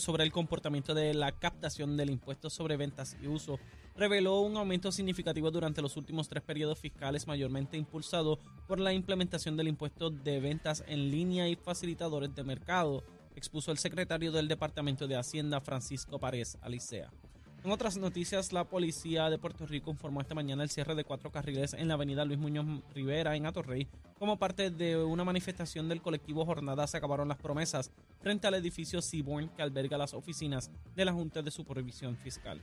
sobre el comportamiento de la captación del impuesto sobre ventas y uso reveló un aumento significativo durante los últimos tres periodos fiscales, mayormente impulsado por la implementación del impuesto de ventas en línea y facilitadores de mercado, expuso el secretario del Departamento de Hacienda, Francisco Párez Alicea. En otras noticias, la policía de Puerto Rico informó esta mañana el cierre de cuatro carriles en la avenida Luis Muñoz Rivera en Atorrey como parte de una manifestación del colectivo Jornada Se Acabaron las Promesas frente al edificio Seaborn que alberga las oficinas de la Junta de Supervisión Fiscal.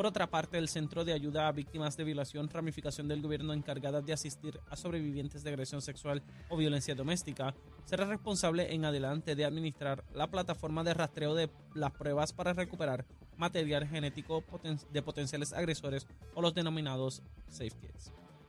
Por otra parte, el Centro de Ayuda a Víctimas de Violación, ramificación del gobierno encargada de asistir a sobrevivientes de agresión sexual o violencia doméstica, será responsable en adelante de administrar la plataforma de rastreo de las pruebas para recuperar material genético de potenciales agresores o los denominados safe kits.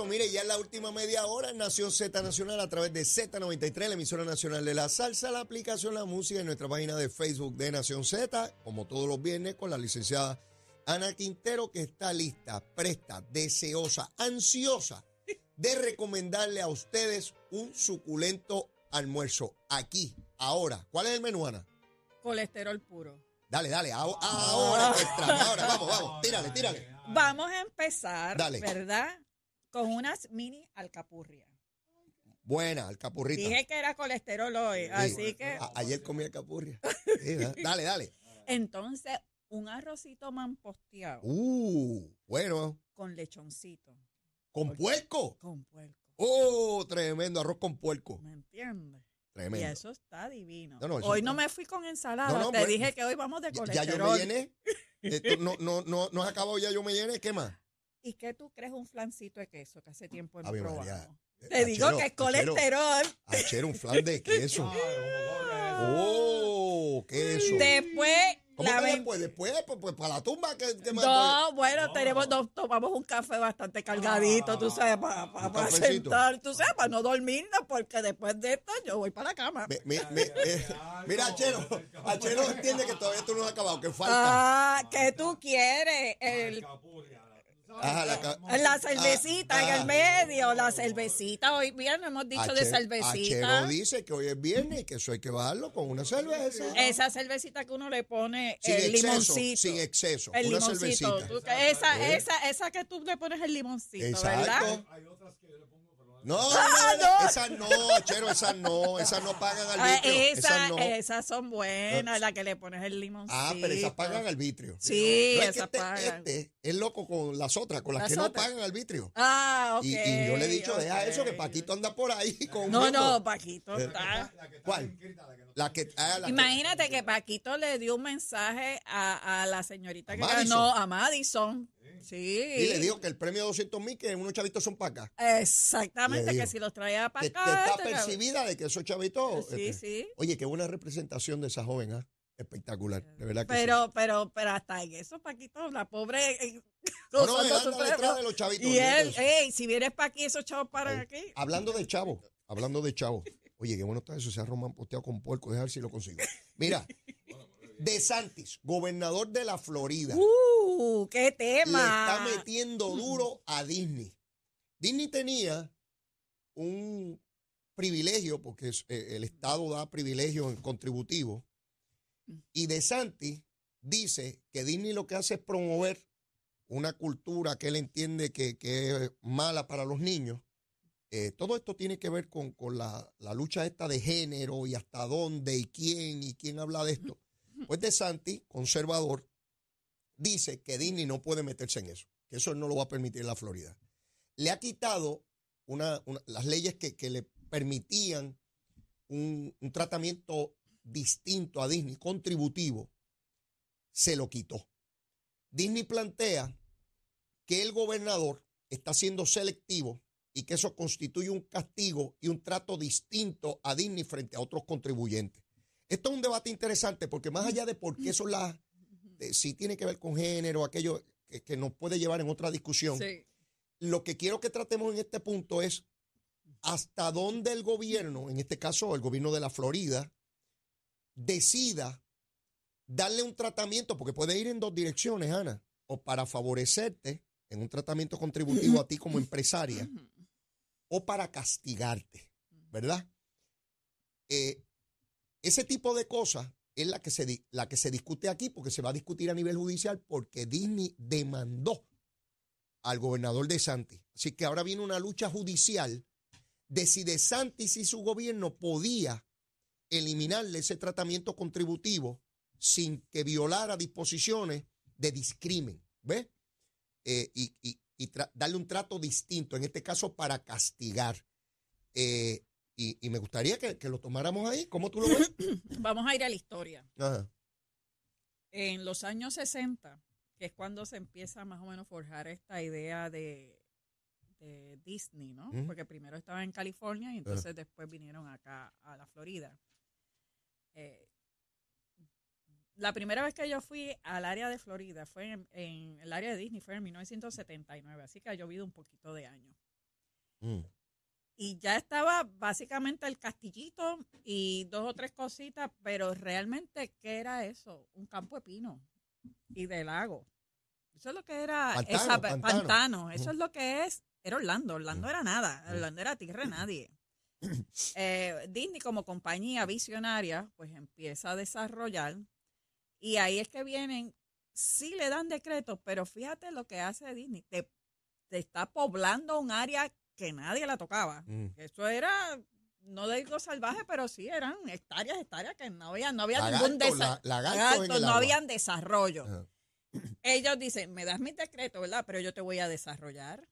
eso, mire, ya en la última media hora en Nación Z Nacional a través de Z93, la emisora nacional de la salsa, la aplicación La Música en nuestra página de Facebook de Nación Z, como todos los viernes, con la licenciada Ana Quintero, que está lista, presta, deseosa, ansiosa de recomendarle a ustedes un suculento almuerzo aquí, ahora. ¿Cuál es el menú, Ana? Colesterol puro. Dale, dale, ahora, ahora, ahora, vamos, vamos, tírale, tírale. Vamos a empezar, ¿verdad? Con unas mini alcapurrias. Buena, alcapurrita. Dije que era colesterol hoy, así que... ayer comí alcapurria. dale, dale. Entonces, un arrocito mamposteado. Uh, bueno. Con lechoncito. ¿Con puerco? Con puerco. Oh, tremendo, arroz con puerco. ¿Me entiendes? Tremendo. Y eso está divino. hoy no me fui con ensalada. Te pues, dije que hoy vamos de colesterol. Ya yo me llené. no, no, no, no has acabado ya, yo me llené. ¿Qué más? ¿Y qué tú crees un flancito de queso que hace tiempo no probamos? Eh, Te digo que es colesterol. Ayer un flan de queso. oh, queso. Después ¿Cómo la que después? Después, pues, pues, para la tumba, ¿qué, qué más? No, bueno, tenemos, nos tomamos un café bastante cargadito, tú sabes, para, para, sentar, tú sabes, para no dormirnos, porque después de esto yo voy para la cama. Eh, mira, Achero, Achero entiende que todavía tú no has acabado, que falta. Ah, ¿qué tú quieres? El, la, cervecita en el medio, la cervecita. Hoy viernes hemos dicho de cervecita. Achero dice que hoy es viernes y que eso hay que bajarlo con una cerveza. Esa cervecita que uno le pone el limoncito. Sin exceso. El una limoncito. esa, esa, esa que tú le pones el limoncito, Exacto. ¿verdad? Hay otras que le pongo no, no, no, esas no, Chero, esas no, esas no pagan al ah, vitrio. esas, no. esas son buenas, la que le pones el limoncito. Ah, pero esas pagan al vitrio. Sí, esas este, pagan. Este es loco con las otras, con las, que no pagan al vitrio. Ah, ok. Y, y yo le he dicho, deja eso, que Paquito anda por ahí con No, no, Paquito eh, está. ¿Cuál? La que, ah, la Imagínate que, Paquito le dio un mensaje a, a la señorita que ganó, a Madison Sí. Y le dijo que el premio de 200 mil, que unos chavitos son para acá. Exactamente, que si los traía para acá. Que está este, percibida de que esos chavitos. Sí, este, sí. Oye, qué buena representación de esa joven, ¿ah? Espectacular, de verdad que pero, sí. Pero, pero hasta en eso, Paquito, la pobre. Eh, no, no, él anda detrás de los chavitos. Y él, ey, si vienes para aquí, esos chavos paran aquí. Hablando de chavo, hablando de chavo. Oye, qué bueno está eso, se ha román posteado con puerco, ver si lo consigo. Mira, De Santis, gobernador de la Florida. ¡Uh! ¡Qué tema! Le está metiendo duro a Disney. Disney tenía un privilegio, porque eh, el Estado da privilegios contributivos, y De Santis dice que Disney lo que hace es promover una cultura que él entiende que, es mala para los niños. Eh, todo esto tiene que ver con, la, la, lucha esta de género y hasta dónde y quién y quién habla de esto. Pues De Santi, conservador, dice que Disney no puede meterse en eso, que eso no lo va a permitir la Florida. Le ha quitado las leyes que, le permitían un, tratamiento distinto a Disney, contributivo, se lo quitó. Disney plantea que el gobernador está siendo selectivo y que eso constituye un castigo y un trato distinto a Disney frente a otros contribuyentes. Esto es un debate interesante porque más allá de por qué son las, si tiene que ver con género, aquello, que, que nos puede llevar en otra discusión. Sí. Lo que quiero que tratemos en este punto es hasta dónde el gobierno, en este caso el gobierno de la Florida, decida darle un tratamiento, porque puede ir en dos direcciones, Ana, o para favorecerte en un tratamiento contributivo a ti como empresaria, o para castigarte, ¿verdad? Eh, ese tipo de cosas es la que, se, la que se discute aquí, porque se va a discutir a nivel judicial, porque Disney demandó al gobernador de Santis. Así que ahora viene una lucha judicial de si de Santis y su gobierno podía eliminarle ese tratamiento contributivo sin que violara disposiciones de discrimen, ¿ves? Eh, y y- darle un trato distinto, en este caso para castigar. Eh, y, y me gustaría que, que lo tomáramos ahí. ¿Cómo tú lo ves? Vamos a ir a la historia. Ajá. En los años 60, que es cuando se empieza más o menos a forjar esta idea de, de Disney, ¿no? Porque primero estaba en California y entonces después vinieron acá a la Florida. Eh, la primera vez que yo fui al área de Florida fue en, en el área de Disney, fue en 1979, así que ha llovido un poquito de años. Mm. Y ya estaba básicamente el castillito y dos o tres cositas, pero realmente, ¿qué era eso? Un campo de pino y de lago. Eso es lo que era Pantano, esa- pantano. pantano. Eso es lo que es. Era Orlando. Orlando era nada. Orlando era tierra de nadie. Eh, Disney como compañía visionaria, pues empieza a desarrollar y ahí es que vienen, sí le dan decretos, pero fíjate lo que hace Disney. Te, te está poblando un área que nadie la tocaba. Mm. Eso era, no digo salvaje, pero sí eran hectáreas, hectáreas que no había, no había Lagarto, ningún desa- la- lagartos en lagartos, el no agua. habían desarrollo. Ajá. Ellos dicen, me das mis decretos, ¿verdad? Pero yo te voy a desarrollar.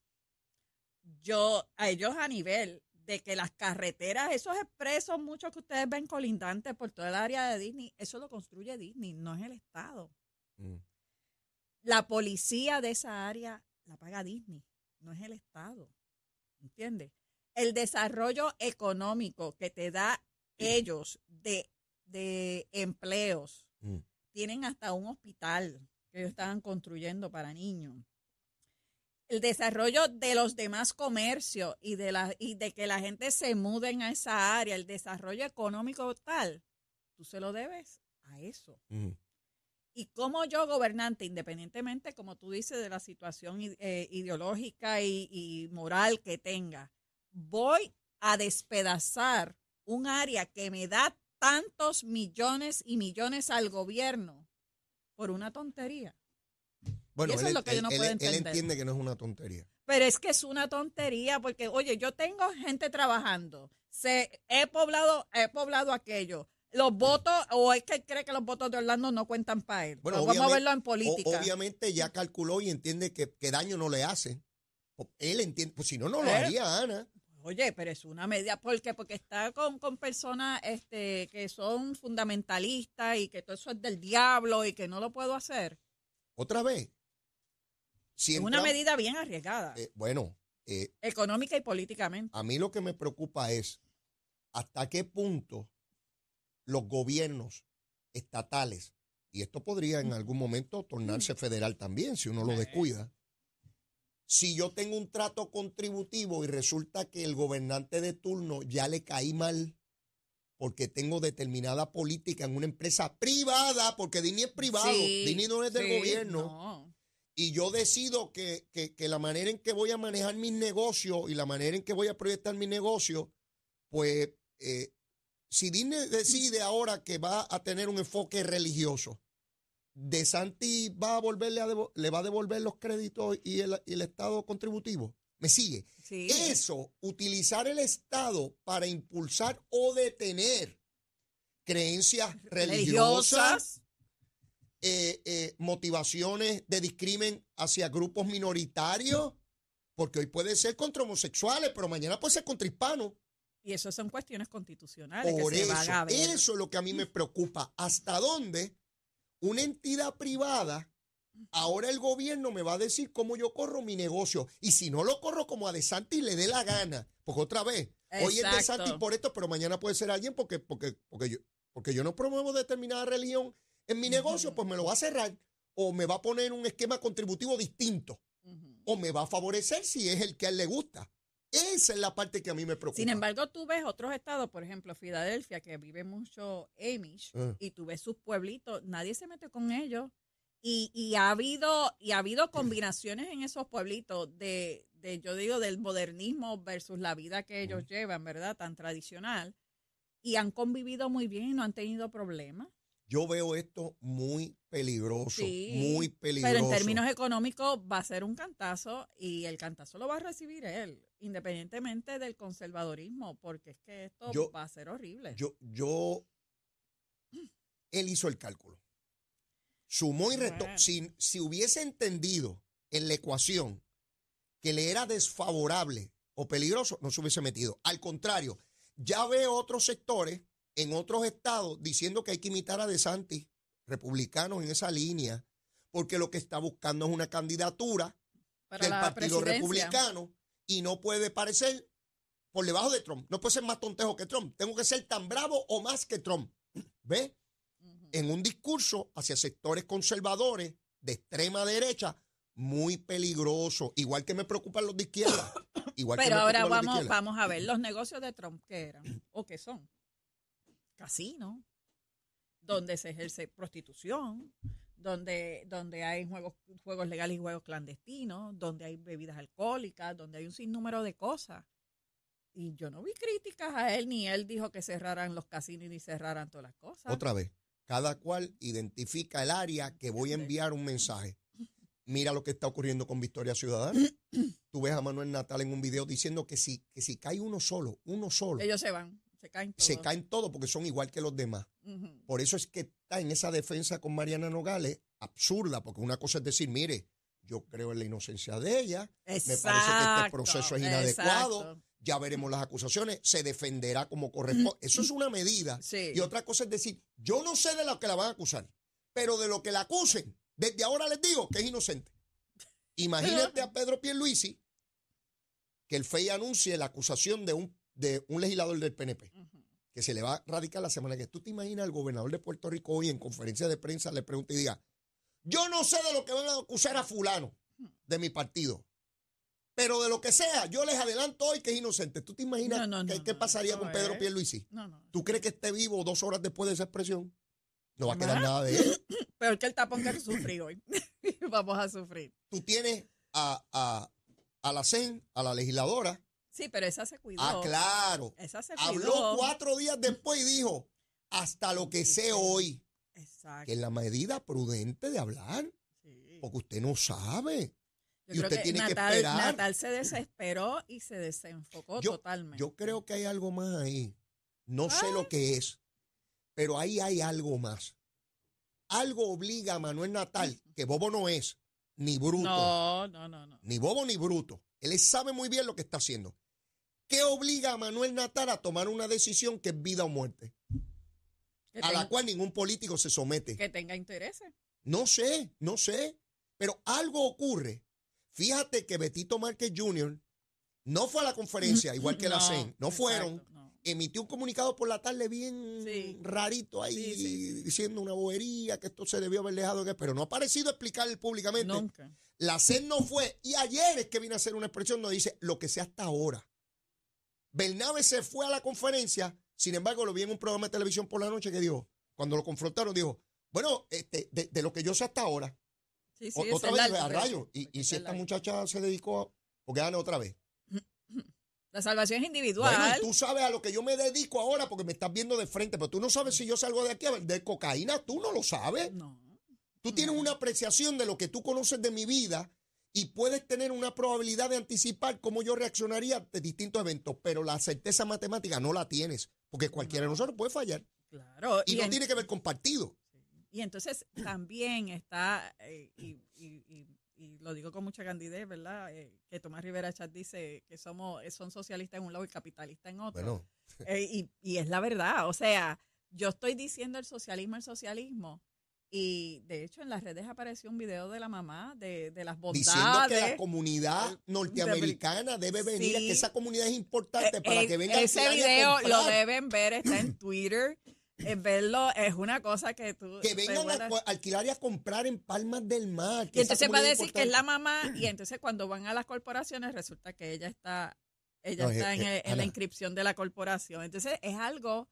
Yo, a ellos a nivel de que las carreteras, esos expresos, muchos que ustedes ven colindantes por toda el área de Disney, eso lo construye Disney, no es el Estado. Mm. La policía de esa área la paga Disney, no es el Estado. ¿Entiendes? El desarrollo económico que te da ellos de, de empleos, Mm. tienen hasta un hospital que ellos estaban construyendo para niños. El desarrollo de los demás comercios y de, la, y de que la gente se muden a esa área, el desarrollo económico tal, tú se lo debes a eso. Mm. Y como yo, gobernante, independientemente, como tú dices, de la situación eh, ideológica y, y moral que tenga, voy a despedazar un área que me da tantos millones y millones al gobierno por una tontería. Bueno, Y eso él, es lo que yo él- no él- puedo él entender. entiende que no es una tontería. Pero es que es una tontería porque, oye, yo tengo gente trabajando, se, he poblado, he poblado aquello. Los votos, o es que él cree que los votos de Orlando no cuentan para él. Bueno, vamos a verlo en O- política. obviamente ya calculó y entiende que, que daño no le hace. Él entiende, pues si no, no lo haría, Ana. Oye, pero es una media, ¿por qué? Porque está con, con personas este, que son fundamentalistas y que todo eso es del diablo y que no lo puedo hacer. Otra vez. Si es una medida bien arriesgada, eh, bueno, eh, económica y políticamente. a mí lo que me preocupa es hasta qué punto los gobiernos estatales, y esto podría en algún momento tornarse federal también, si uno lo descuida, si yo tengo un trato contributivo y resulta que el gobernante de turno ya le caí mal porque tengo determinada política en una empresa privada, porque Disney es privado, Sí, Disney no es del sí, gobierno, no. y yo decido que, que- que la manera en que voy a manejar mis negocios y la manera en que voy a proyectar mi negocio, pues eh, si Disney decide ahora que va a tener un enfoque religioso, ¿De Santi va a volverle a le va a devolver los créditos y el, y el Estado contributivo? ¿Me sigue? Sí. Eso, utilizar el Estado para impulsar o detener creencias religiosas, eh, eh, motivaciones de discrimen hacia grupos minoritarios, porque hoy puede ser contra homosexuales, pero mañana puede ser contra hispanos. Y eso son cuestiones constitucionales Por que se eso, van a ver. eso es lo que a mí me preocupa. ¿Hasta dónde una entidad privada, ahora el gobierno me va a decir cómo yo corro mi negocio? Y si no lo corro como a De Santis le dé la gana, porque otra vez, hoy es De. Santis por esto, pero mañana puede ser alguien porque, porque, porque, yo, porque yo no promuevo determinada religión en mi negocio, pues me lo va a cerrar. o me va a poner un esquema contributivo distinto o me va a favorecer si es el que a él le gusta. Esa es la parte que a mí me preocupa. Sin embargo, tú ves otros estados, por ejemplo, Filadelfia, que vive mucho Amish, Ah. y tú ves sus pueblitos, nadie se mete con ellos. Y, y ha habido y ha habido combinaciones en esos pueblitos de, de, yo digo, del modernismo versus la vida que ellos llevan, ¿verdad? Tan tradicional. Y han convivido muy bien y no han tenido problemas. Yo veo esto muy peligroso, Sí, muy peligroso. Pero en términos económicos va a ser un cantazo y el cantazo lo va a recibir él, independientemente del conservadorismo, porque es que esto Yo- va a ser horrible. Yo, yo, él hizo el cálculo. Sumó y restó. Bueno. Si, si hubiese entendido en la ecuación que le era desfavorable o peligroso, no se hubiese metido. Al contrario, ya veo otros sectores en otros estados diciendo que hay que imitar a DeSantis, republicanos en esa línea, porque lo que está buscando es una candidatura Para del Partido. Republicano y no puede parecer por debajo de Trump. No puede ser más tontejo que Trump. Tengo que ser tan bravo o más que Trump. ¿Ve? En un discurso hacia sectores conservadores de extrema derecha muy peligroso. Igual que me preocupan los de izquierda. Igual que Pero me ahora de vamos, vamos a ver los negocios de Trump que eran o que son. Casinos, donde se ejerce prostitución, donde, donde hay juegos, juegos legales y juegos clandestinos, donde hay bebidas alcohólicas, donde hay un sinnúmero de cosas. Y yo no vi críticas a él, ni él dijo que cerraran los casinos ni cerraran todas las cosas. Otra vez, cada cual identifica el área que voy a enviar un mensaje. Mira lo que está ocurriendo con Victoria Ciudadana. Tú ves a Manuel Natal en un video diciendo que si, que si cae uno solo, uno solo, Ellos se van, se caen todos. se caen todos porque son igual que los demás. Por eso es que está en esa defensa con Mariana Nogales absurda, porque una cosa es decir, mire, yo creo en la inocencia de ella, me parece que este proceso es inadecuado, exacto. ya veremos las acusaciones, se defenderá como corresponde. Eso es una medida. Sí. Y otra cosa es decir, yo no sé de lo que la van a acusar, pero de lo que la acusen, desde ahora les digo que es inocente. Imagínate a Pedro Pierluisi que el FEI anuncie la acusación de un, de un legislador del PNP que se le va a radicar la semana que tú te imaginas al gobernador de Puerto Rico hoy en conferencia de prensa le pregunta y diga, yo no sé de lo que van a acusar a fulano de mi partido, pero de lo que sea, yo les adelanto hoy que es inocente. ¿Tú te imaginas No, no, qué, no, qué no, pasaría con Pedro es- Pierluisi? No, no. ¿Tú crees que esté vivo dos horas después de esa expresión? No va a quedar nada de él. Peor que el tapón que sufrí hoy. Vamos a sufrir. Tú tienes a, a, a la CEN, a la legisladora. Sí, pero esa se cuidó. Ah, claro. Esa se Habló cuidó. cuatro días después y dijo, hasta lo que sé hoy. Exacto. que es la medida prudente de hablar, sí. porque usted no sabe. Yo y usted tiene que Natal, esperar. Natal se desesperó y se desenfocó Yo- totalmente. Yo creo que hay algo más ahí. No sé Ah. lo que es, pero ahí hay algo más. Algo obliga a Manuel Natal, que bobo no es, ni bruto, no, no, no, no. ni bobo ni bruto. Él sabe muy bien lo que está haciendo. ¿Qué obliga a Manuel Natal a tomar una decisión que es vida o muerte? Que, A la cual ningún político se somete. que tenga intereses. No sé, no sé. Pero algo ocurre. Fíjate que Betito Márquez Jr. no fue a la conferencia, igual que la CEN. No fueron. exacto, no. Emitió un comunicado por la tarde bien Sí. rarito ahí, Sí, sí, sí. diciendo una bobería, que esto se debió haber dejado. de- Pero no ha parecido explicar públicamente. Nunca. La CEN no fue. Y ayer es que vino a hacer una expresión donde dice lo que sea hasta ahora. Bernabe se fue a la conferencia, sin embargo, lo vi en un programa de televisión por la noche que dijo, cuando lo confrontaron, dijo, bueno, este, de, de lo que yo sé hasta ahora, Sí, sí, otra vez largo, a rayo. Y, si es esta largo. muchacha se dedicó a, porque gane otra vez. La salvación es individual. Bueno, tú sabes a lo que yo me dedico ahora porque me estás viendo de frente, pero tú no sabes si yo salgo de aquí a vender cocaína, tú no lo sabes. No. Tú tienes una apreciación de lo que tú conoces de mi vida y puedes tener una probabilidad de anticipar cómo yo reaccionaría ante distintos eventos, pero la certeza matemática no la tienes, porque cualquiera de nosotros puede fallar Claro. y no en- tiene que ver con partido. Y entonces también está, eh, y, y- y- y lo digo con mucha candidez, ¿verdad? Eh, que Tomás Rivera Chat dice que somos eh, son socialistas en un lado y capitalistas en otro. Bueno, Eh, y es la verdad. O sea, yo estoy diciendo el socialismo, el socialismo. Y de hecho en las redes apareció un video de la mamá de, de las bondades. diciendo que la comunidad norteamericana debe venir, Sí. que esa comunidad es importante para Eh, que vengan ese a video lo deben ver, está en Twitter. es verlo es una cosa que tú... Que vengan a alquilar y a comprar en Palmas del Mar. que Y entonces va a decir que es la mamá y entonces cuando van a las corporaciones resulta que ella está ella No, es- está en, es- la inscripción de la corporación. Entonces es algo,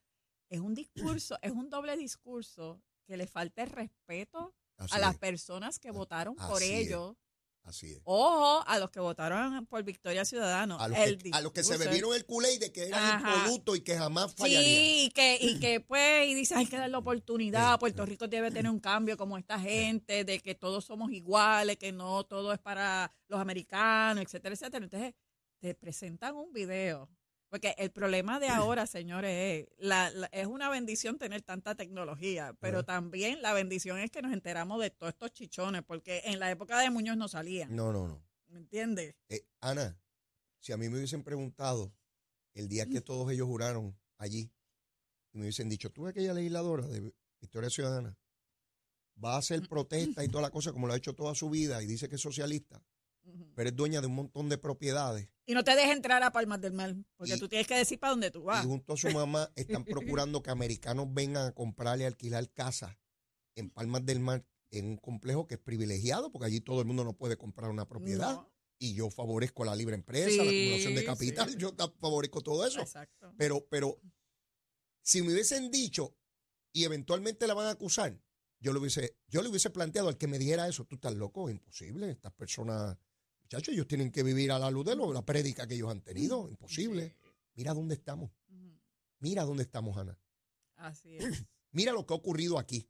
es un discurso, es un doble discurso que le falta el respeto Así a las es, personas que votaron por así es. ellos. así es. Ojo, a los que votaron por Victoria Ciudadano. A los, el que, a los que se bebieron el culé de que eran Ajá. impolutos y que jamás fallarían. Sí, y que, y que pues, y dice, hay que dar la oportunidad, Puerto Rico debe tener un cambio como esta gente, de que todos somos iguales, que no todo es para los americanos, etcétera, etcétera. Entonces, te presentan un video. Porque el problema de ahora, señores, es, la, la- es una bendición tener tanta tecnología, pero también la bendición es que nos enteramos de todos estos chichones, porque en la época de Muñoz no salían, No, no, no. ¿me entiendes? Eh, Ana, si a mí me hubiesen preguntado el día que todos ellos juraron allí y me hubiesen dicho, tú aquella legisladora de Victoria Ciudadana va a hacer protesta y toda la cosa como lo ha hecho toda su vida y dice que es socialista. Pero es dueña de un montón de propiedades Y no te dejes entrar a Palmas del Mar, porque Y- tú tienes que decir para dónde tú vas. y junto a su mamá están procurando que americanos vengan a comprarle y alquilar casas en Palmas del Mar en un complejo que es privilegiado porque allí todo el mundo no puede comprar una propiedad. No. Y yo favorezco la libre empresa, la acumulación de capital, sí. yo favorezco todo eso. Exacto. Pero, pero, si me hubiesen dicho y eventualmente la van a acusar, yo le hubiese, yo le hubiese planteado al que me dijera eso, tú estás loco, imposible. Estas personas, muchachos, ellos tienen que vivir a la luz de lo, la prédica que ellos han tenido, imposible. Mira dónde estamos, mira dónde estamos, Ana. Así es. Mira lo que ha ocurrido aquí.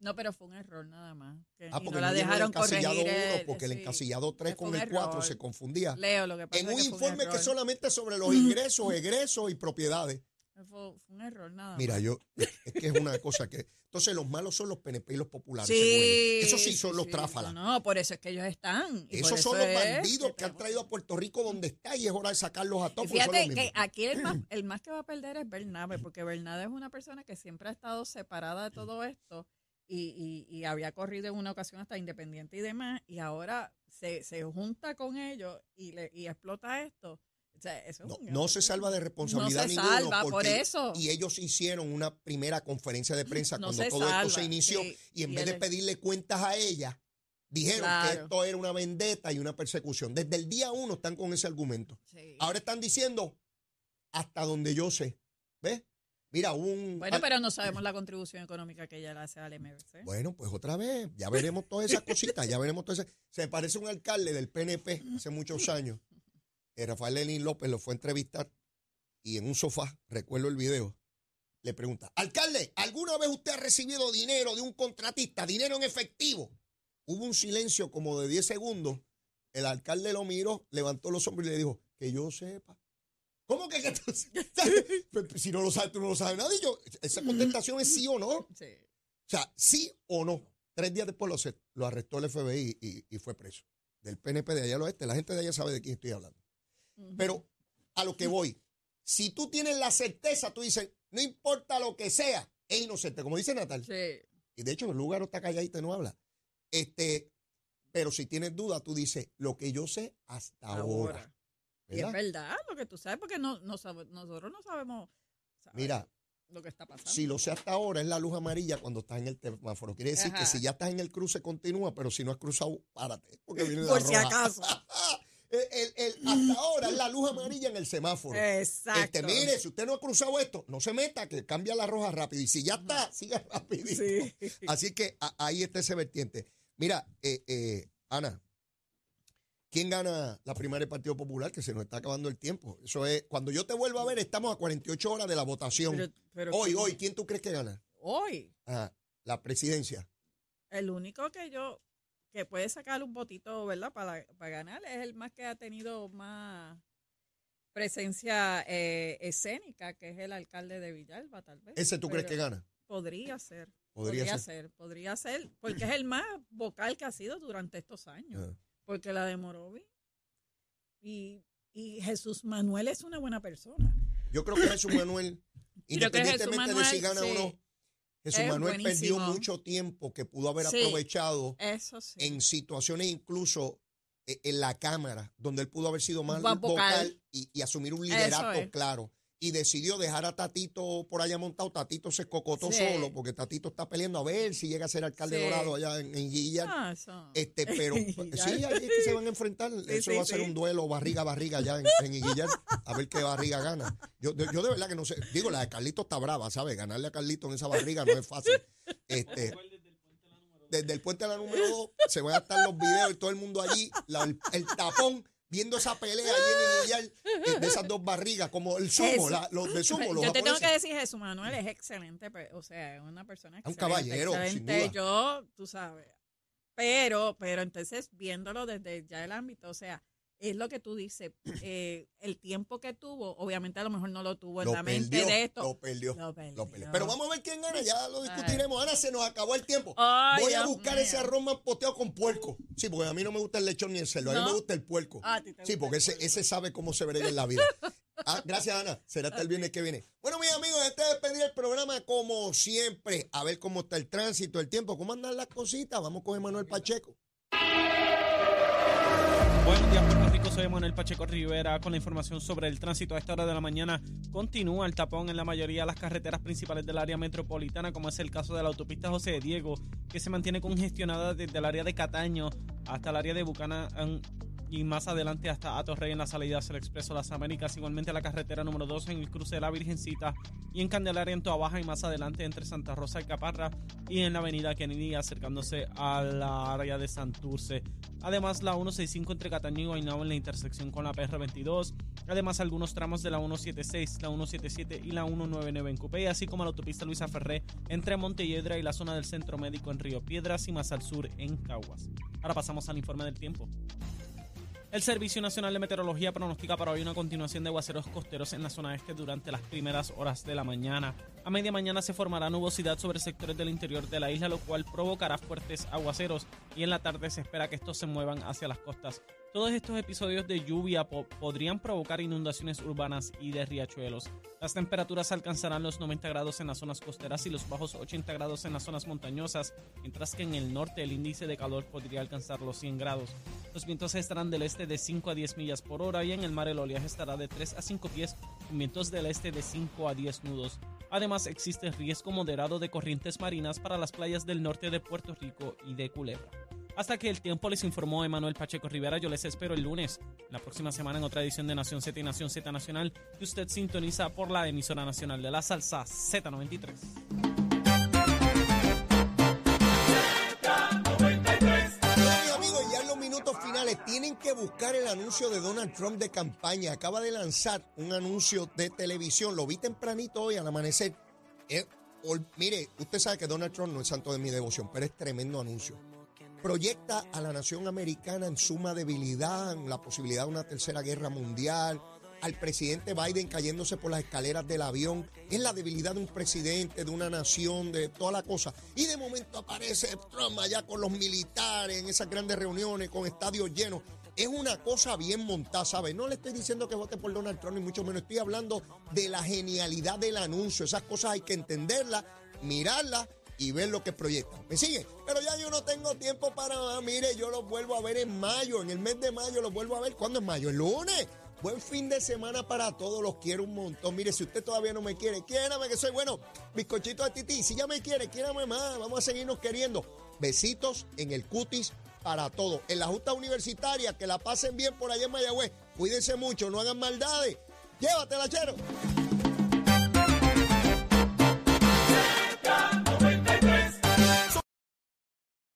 No, pero fue un error nada más. que- Ah, porque no la dieron el dejaron encasillado corregir. 1 el- porque el sí. encasillado 3 fue con el 4 error. se confundía. Leo, lo que pasa En es un que fue informe que solamente sobre los ingresos, egresos y propiedades. Fue, fue un error nada Mira, yo, es que es una cosa que. Entonces, los malos son los PNP y los populares. Sí. Esos sí son los sí. tráfalas. No, por eso es que ellos están. y Esos son los bandidos que han traído a Puerto Rico donde está y es hora de sacarlos a todos. fíjate que aquí el más, el más que va a perder es Bernabe, porque Bernabe es una persona que siempre ha estado separada de todo esto y, y- y había corrido en una ocasión hasta independiente y demás, y ahora se, se junta con ellos y, le, y explota esto. Sea, eso No, no se salva de responsabilidad No se ninguno. salva, por eso. Y ellos hicieron una primera conferencia de prensa No cuando todo salva, esto se inició. sí. Y en Y vez de pedirle cuentas a ella, dijeron que esto era una vendetta y una persecución. Desde el día uno están con ese argumento. Sí. Ahora están diciendo hasta donde yo sé. ¿Ves? Mira, un. Bueno, pero no sabemos la contribución económica que ella le hace al MBC. Bueno, pues otra vez, ya veremos todas esas cositas, ya veremos todas esas. Se parece a un alcalde del PNP hace muchos años. Rafael Lenín López lo fue a entrevistar y en un sofá, recuerdo el video, le pregunta, alcalde, ¿alguna vez usted ha recibido dinero de un contratista, dinero en efectivo? Hubo un silencio como de 10 segundos. El alcalde lo miró, levantó los hombros y le dijo, que yo sepa. ¿Cómo que, que tú sabes? Si no lo sabes, tú no lo sabes nada. Y yo, esa contestación es sí o no. Sí. O sea, sí o no. Tres días después lo, arrestó el FBI y, y fue preso. Del PNP de allá al oeste. La gente de allá sabe de quién estoy hablando. Pero a lo que voy, si tú tienes la certeza, tú dices, no importa lo que sea, es inocente, como dice Natal. Sí. Y de hecho, el lugar está calladito y no habla. Este, pero si tienes duda, tú dices, lo que yo sé hasta ahora. Ahora. Y es ¿verdad? lo que tú sabes, porque no, no sabe- nosotros no sabemos. Mira, lo que está pasando. si lo sé hasta ahora, es la luz amarilla cuando estás en el semáforo. Quiere decir que si ya estás en el cruce, continúa, pero si no has cruzado, párate. Porque viene la Por si roja. acaso. El- el- el- hasta ahora es la luz amarilla en el semáforo. Exacto. Este, mire, si usted no ha cruzado esto, no se meta, que cambia la roja rápido. Y si ya está, siga rapidito. Sí. Así que a- ahí está ese vertiente. Mira, eh, eh, Ana, ¿quién gana la primaria del Partido Popular? Que se nos está acabando el tiempo. Eso es, cuando yo te vuelva a ver, estamos a 48 horas de la votación. Pero- pero hoy, ¿quién- hoy, ¿quién tú crees que gana? Hoy. Ah, la presidencia. El único que yo, que puede sacar un votito, ¿verdad? Para, para ganar, es el más que ha tenido más presencia eh, escénica, que es el alcalde de Villalba, tal vez. ¿Ese tú crees que gana? Podría ser. Podría Podría, ser. ser. podría ser, porque es el más vocal que ha sido durante estos años. Ah. Porque la de Morovi y, y Jesús Manuel es una buena persona. Yo creo que Jesús Manuel, que Jesús independientemente de si Manuel, gana o sí, no, Jesús es Manuel perdió mucho tiempo que pudo haber Sí. aprovechado sí. en situaciones incluso eh, en la Cámara, donde él pudo haber sido más Más vocal, vocal. y, y asumir un liderato es. claro. Y decidió dejar a Tatito por allá montado. Tatito se cocotó Sí. solo porque Tatito está peleando a ver si llega a ser alcalde Sí. dorado allá en, en Guillar. Ah, eso. Este, pero sí, ahí es que se van a enfrentar. Eso va a ser un duelo barriga a barriga allá en, en Guillar. A ver qué barriga gana. Yo, yo de verdad que no sé. Digo, la de Carlito está brava, ¿sabes? Ganarle a Carlito en esa barriga no es fácil. Este, desde el puente a la número 2 se van a estar los videos y todo el mundo allí, la- el, el tapón, viendo esa pelea allí en Guillar eh, de esas dos barrigas, como el sumo, la- los de sumo, los Yo te tengo que decir, Jesús Manuel es excelente, o sea, es una persona Un excelente. caballero, sin excelente. duda. Yo, tú sabes. Pero, pero entonces, viéndolo desde ya el ámbito, o sea, es lo que tú dices, eh, el tiempo que tuvo, obviamente a lo mejor no lo tuvo en Lo la mente perdió, de esto. Lo perdió. Lo perdió. lo perdió. Pero vamos a ver quién gana, ya lo discutiremos. Ahora se nos acabó el tiempo. Voy a buscar ese arroz mampoteado con puerco. Sí, porque a mí no me gusta el lechón ni el cerdo, a mí me gusta el puerco. Ah, te Sí, porque ese, ese sabe cómo se brega en la vida. Ah, gracias, Ana. Será hasta el viernes que viene. Bueno, mis amigos, este es despedir el programa como siempre. A ver cómo está el tránsito, el tiempo, cómo andan las cositas. Vamos con Emanuel Pacheco. Buenos días, Puerto Rico. Soy Manuel Pacheco Rivera con la información sobre el tránsito. A esta hora de la mañana continúa el tapón en la mayoría de las carreteras principales del área metropolitana, como es el caso de la autopista José de Diego, que se mantiene congestionada desde el área de Cataño hasta el área de Bucana y más adelante hasta Atorrey en la salida hacia el Expreso Las Américas. Igualmente la carretera número 2 en el cruce de la Virgencita y en Candelaria en Toa Baja y más adelante entre Santa Rosa y Caparra y en la avenida Kennedy acercándose a la área de Santurce. Además, la 165 entre Cataño y Guaynabo en la intersección con la PR22. Además, algunos tramos de la 176, la 177 y la 199 en Cupey, así como la autopista Luisa Ferré entre Montelledra y la zona del Centro Médico en Río Piedras y más al sur en Caguas. Ahora pasamos al informe del tiempo. El Servicio Nacional de Meteorología pronostica para hoy una continuación de aguaceros costeros en la zona este durante las primeras horas de la mañana. A media mañana se formará nubosidad sobre sectores del interior de la isla, lo cual provocará fuertes aguaceros y en la tarde se espera que estos se muevan hacia las costas. Todos estos episodios de lluvia po- podrían provocar inundaciones urbanas y de riachuelos. Las temperaturas alcanzarán los 90 grados en las zonas costeras y los bajos 80 grados en las zonas montañosas, mientras que en el norte el índice de calor podría alcanzar los 100 grados. Los vientos estarán del este de 5 a 10 millas por hora y en el mar el oleaje estará de 3 a 5 pies, con vientos del este de 5 a 10 nudos. Además, existe riesgo moderado de corrientes marinas para las playas del norte de Puerto Rico y de Culebra. Hasta que el tiempo les informó Emanuel Pacheco Rivera, yo les espero el lunes, la próxima semana en otra edición de Nación Z y Nación Z Nacional, que usted sintoniza por la emisora nacional de la salsa Z93. Bueno, mis amigos, ya en los minutos finales tienen que buscar el anuncio de Donald Trump de campaña. Acaba de lanzar un anuncio de televisión. Lo vi tempranito hoy al amanecer. Eh, mire, usted sabe que Donald Trump no es santo de mi devoción, pero es tremendo anuncio. Proyecta a la nación americana en suma debilidad, en la posibilidad de una tercera guerra mundial, al presidente Biden cayéndose por las escaleras del avión. Es la debilidad de un presidente, de una nación, de toda la cosa. Y de momento aparece Trump allá con los militares en esas grandes reuniones, con estadios llenos. Es una cosa bien montada, ¿sabes? No le estoy diciendo que vote por Donald Trump, ni mucho menos. Estoy hablando de la genialidad del anuncio. Esas cosas hay que entenderlas, mirarlas y ver lo que proyectan. ¿Me sigue? Pero ya yo no tengo tiempo para más. Mire, yo los vuelvo a ver en mayo. En el mes de mayo los vuelvo a ver. ¿Cuándo es mayo? El lunes. Buen fin de semana para todos. Los quiero un montón. Mire, si usted todavía no me quiere, quiérame que soy bueno. Bizcochito de tití. Si ya me quiere, quiérame más. Vamos a seguirnos queriendo. Besitos en el cutis para todos. En la Junta Universitaria, que la pasen bien por allá en Mayagüez. Cuídense mucho, no hagan maldades. Llévatela, chero.